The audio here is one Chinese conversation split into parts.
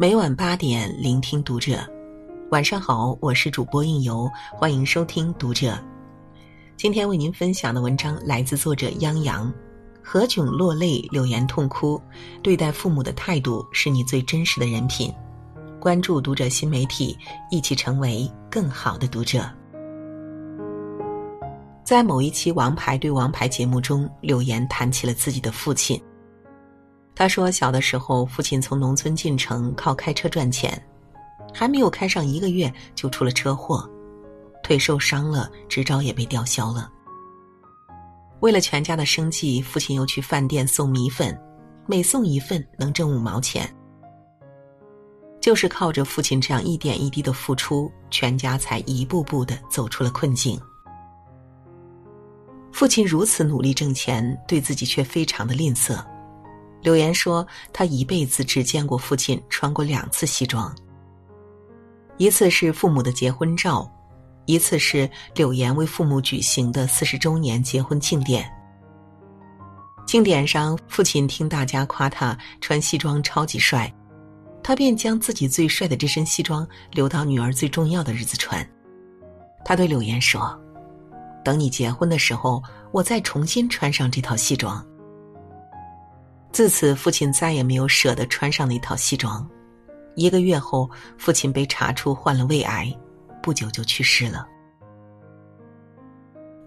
每晚八点，聆听读者。晚上好，我是主播应由，欢迎收听读者。今天为您分享的文章来自作者央阳。何炅落泪，柳岩痛哭。对待父母的态度是你最真实的人品。关注读者新媒体，一起成为更好的读者。在某一期《王牌对王牌》节目中，柳岩谈起了自己的父亲。他说，小的时候，父亲从农村进城，靠开车赚钱，还没有开上一个月就出了车祸，腿受伤了，执照也被吊销了。为了全家的生计，父亲又去饭店送米粉，每送一份能挣五毛钱。就是靠着父亲这样一点一滴的付出，全家才一步步的走出了困境。父亲如此努力挣钱，对自己却非常的吝啬。柳岩说：“他一辈子只见过父亲穿过两次西装，一次是父母的结婚照，一次是柳岩为父母举行的四十周年结婚庆典。庆典上，父亲听大家夸他穿西装超级帅，他便将自己最帅的这身西装留到女儿最重要的日子穿。他对柳岩说：‘等你结婚的时候，我再重新穿上这套西装。’”自此，父亲再也没有舍得穿上那套西装。一个月后，父亲被查出患了胃癌，不久就去世了。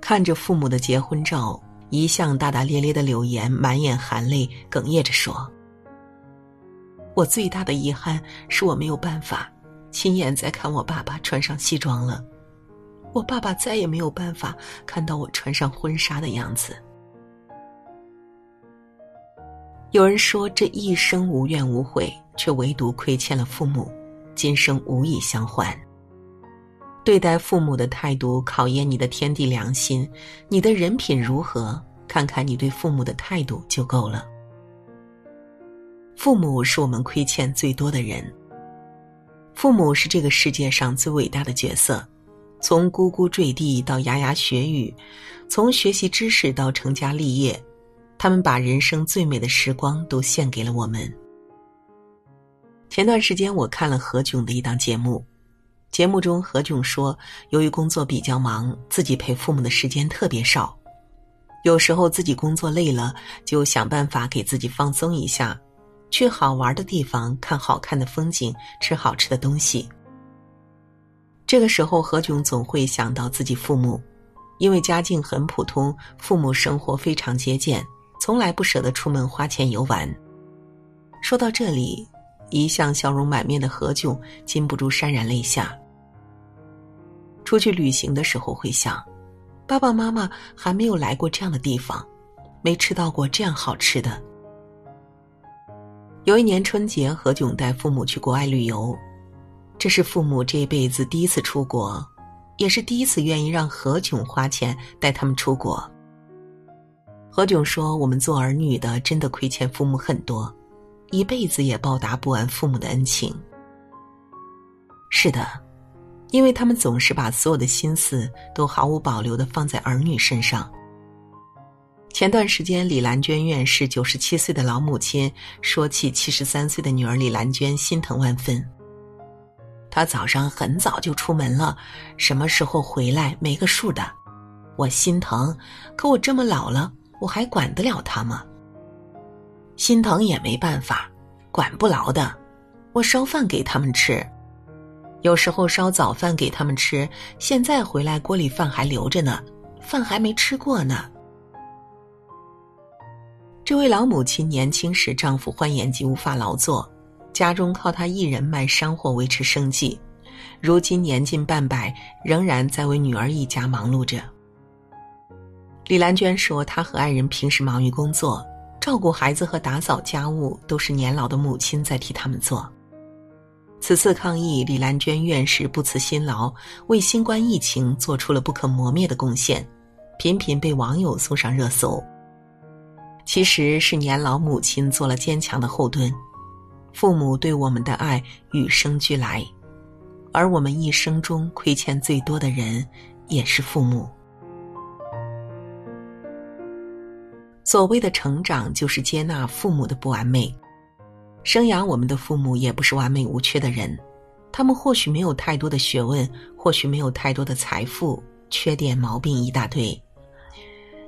看着父母的结婚照，一向大大咧咧的柳岩满眼含泪，哽咽着说：“我最大的遗憾是我没有办法亲眼再看我爸爸穿上西装了，我爸爸再也没有办法看到我穿上婚纱的样子。”有人说，这一生无怨无悔，却唯独亏欠了父母，今生无以相还。对待父母的态度，考验你的天地良心，你的人品如何，看看你对父母的态度就够了。父母是我们亏欠最多的人。父母是这个世界上最伟大的角色，从呱呱坠地到牙牙学语，从学习知识到成家立业。他们把人生最美的时光都献给了我们。前段时间我看了何炅的一档节目，节目中何炅说，由于工作比较忙，自己陪父母的时间特别少，有时候自己工作累了，就想办法给自己放松一下，去好玩的地方看好看的风景，吃好吃的东西。这个时候，何炅总会想到自己父母，因为家境很普通，父母生活非常节俭。从来不舍得出门花钱游玩。说到这里，一向笑容满面的何炅禁不住潸然泪下。出去旅行的时候会想，爸爸妈妈还没有来过这样的地方，没吃到过这样好吃的。有一年春节，何炅带父母去国外旅游，这是父母这辈子第一次出国，也是第一次愿意让何炅花钱带他们出国。何炅说：“我们做儿女的真的亏欠父母很多，一辈子也报答不完父母的恩情。”是的，因为他们总是把所有的心思都毫无保留的放在儿女身上。前段时间，李兰娟院士九十七岁的老母亲说起七十三岁的女儿李兰娟，心疼万分。她早上很早就出门了，什么时候回来没个数的，我心疼。可我这么老了。我还管得了他吗？心疼也没办法，管不牢的。我烧饭给他们吃，有时候烧早饭给他们吃。现在回来锅里饭还留着呢，饭还没吃过呢。这位老母亲年轻时丈夫患眼疾无法劳作，家中靠她一人卖山货维持生计。如今年近半百，仍然在为女儿一家忙碌着。李兰娟说：“她和爱人平时忙于工作，照顾孩子和打扫家务都是年老的母亲在替他们做。此次抗疫，李兰娟院士不辞辛劳，为新冠疫情做出了不可磨灭的贡献，频频被网友送上热搜。其实是年老母亲做了坚强的后盾，父母对我们的爱与生俱来，而我们一生中亏欠最多的人，也是父母。”所谓的成长，就是接纳父母的不完美。生养我们的父母也不是完美无缺的人，他们或许没有太多的学问，或许没有太多的财富，缺点毛病一大堆。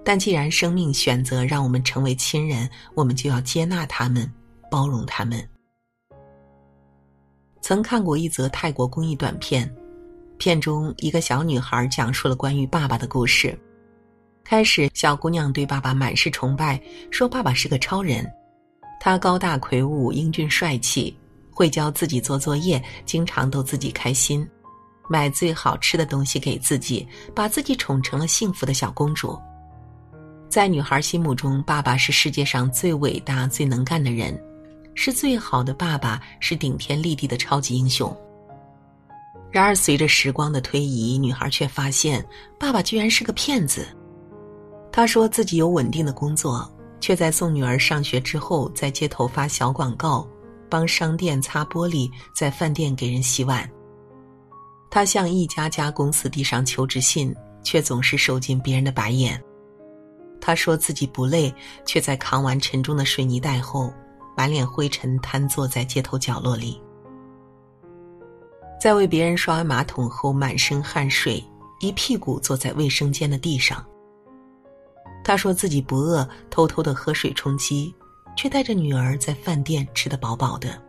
但既然生命选择让我们成为亲人，我们就要接纳他们，包容他们。曾看过一则泰国公益短片，片中一个小女孩讲述了关于爸爸的故事。开始，小姑娘对爸爸满是崇拜，说爸爸是个超人。他高大魁梧、英俊帅气，会教自己做作业，经常逗自己开心，买最好吃的东西给自己，把自己宠成了幸福的小公主。在女孩心目中，爸爸是世界上最伟大、最能干的人，是最好的爸爸，是顶天立地的超级英雄。然而，随着时光的推移，女孩却发现，爸爸居然是个骗子。他说自己有稳定的工作。却在送女儿上学之后，在街头发小广告，帮商店擦玻璃，在饭店给人洗碗。他向一家家公司递上求职信，却总是受尽别人的白眼。他说自己不累，却在扛完沉重的水泥袋后，满脸灰尘瘫坐在街头角落里。在为别人刷完马桶后，满身汗水，一屁股坐在卫生间的地上。他说自己不饿，偷偷的喝水充饥，却带着女儿在饭店吃得饱饱的。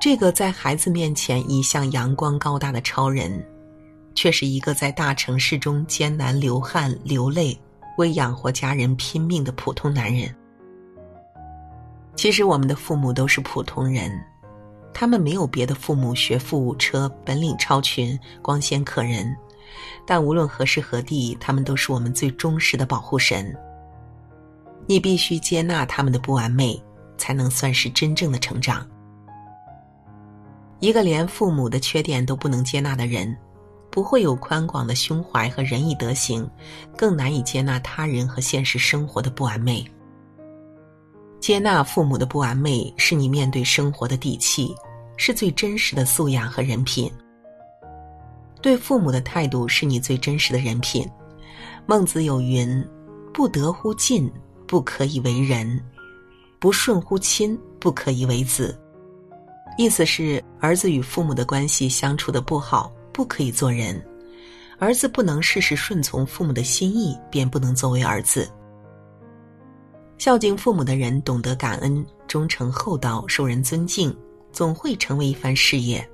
这个在孩子面前一向阳光高大的超人，却是一个在大城市中艰难流汗流泪，为养活家人拼命的普通男人。其实我们的父母都是普通人，他们没有别的父母学富五车，本领超群，光鲜可人。但无论何时何地，他们都是我们最忠实的保护神。你必须接纳他们的不完美，才能算是真正的成长。一个连父母的缺点都不能接纳的人，不会有宽广的胸怀和仁义德行，更难以接纳他人和现实生活的不完美。接纳父母的不完美，是你面对生活的底气，是最真实的素养和人品。对父母的态度是你最真实的人品。孟子有云：“不得乎近，不可以为人；不顺乎亲，不可以为子。”意思是，儿子与父母的关系相处的不好，不可以做人；儿子不能事事顺从父母的心意，便不能作为儿子。孝敬父母的人，懂得感恩、忠诚厚道、受人尊敬，总会成为一番事业。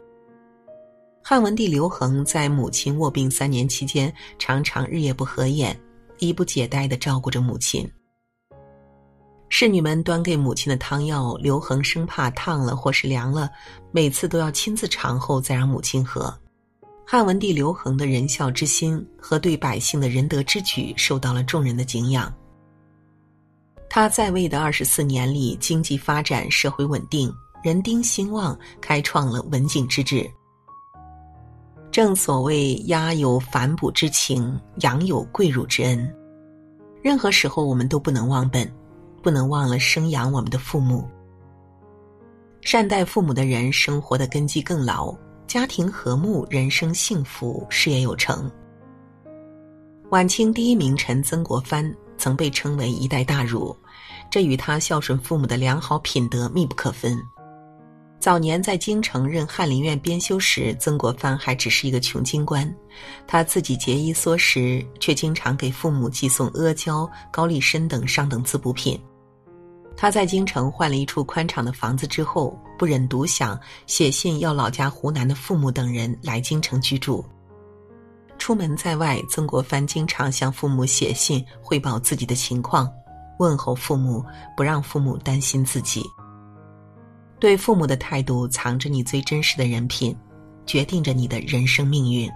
汉文帝刘恒在母亲卧病三年期间，常常日夜不合眼，衣不解带的照顾着母亲。侍女们端给母亲的汤药，刘恒生怕烫了或是凉了，每次都要亲自尝后再让母亲喝。汉文帝刘恒的仁孝之心和对百姓的仁德之举，受到了众人的敬仰。他在位的二十四年里，经济发展，社会稳定，人丁兴旺，开创了文景之治。正所谓“鸭有反哺之情，羊有跪乳之恩”。任何时候，我们都不能忘本，不能忘了生养我们的父母。善待父母的人，生活的根基更牢，家庭和睦，人生幸福，事业有成。晚清第一名臣曾国藩曾被称为一代大儒，这与他孝顺父母的良好品德密不可分。早年在京城任翰林院编修时，曾国藩还只是一个穷京官，他自己节衣缩食，却经常给父母寄送阿胶、高丽参等上等滋补品。他在京城换了一处宽敞的房子之后，不忍独享，写信要老家湖南的父母等人来京城居住。出门在外，曾国藩经常向父母写信汇报自己的情况，问候父母，不让父母担心自己。对父母的态度，藏着你最真实的人品，决定着你的人生命运。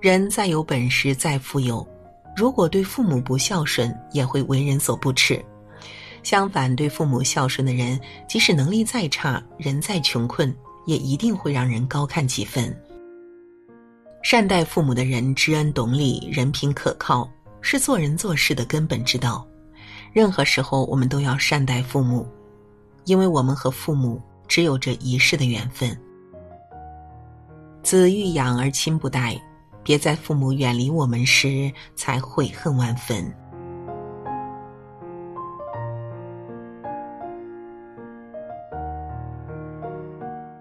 人再有本事，再富有，如果对父母不孝顺，也会为人所不齿。相反，对父母孝顺的人，即使能力再差，人再穷困，也一定会让人高看几分。善待父母的人，知恩懂礼，人品可靠，是做人做事的根本之道。任何时候，我们都要善待父母。因为我们和父母只有这一世的缘分。子欲养而亲不待别在父母远离我们时才悔恨万分。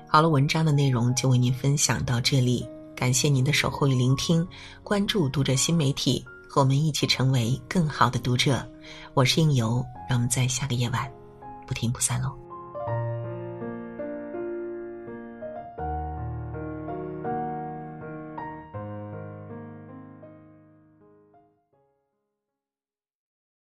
好了文章的内容就为您分享到这里感谢您的守候与聆听关注读者新媒体和我们一起成为更好的读者。我是应由让我们在下个夜晚。不听不散喽。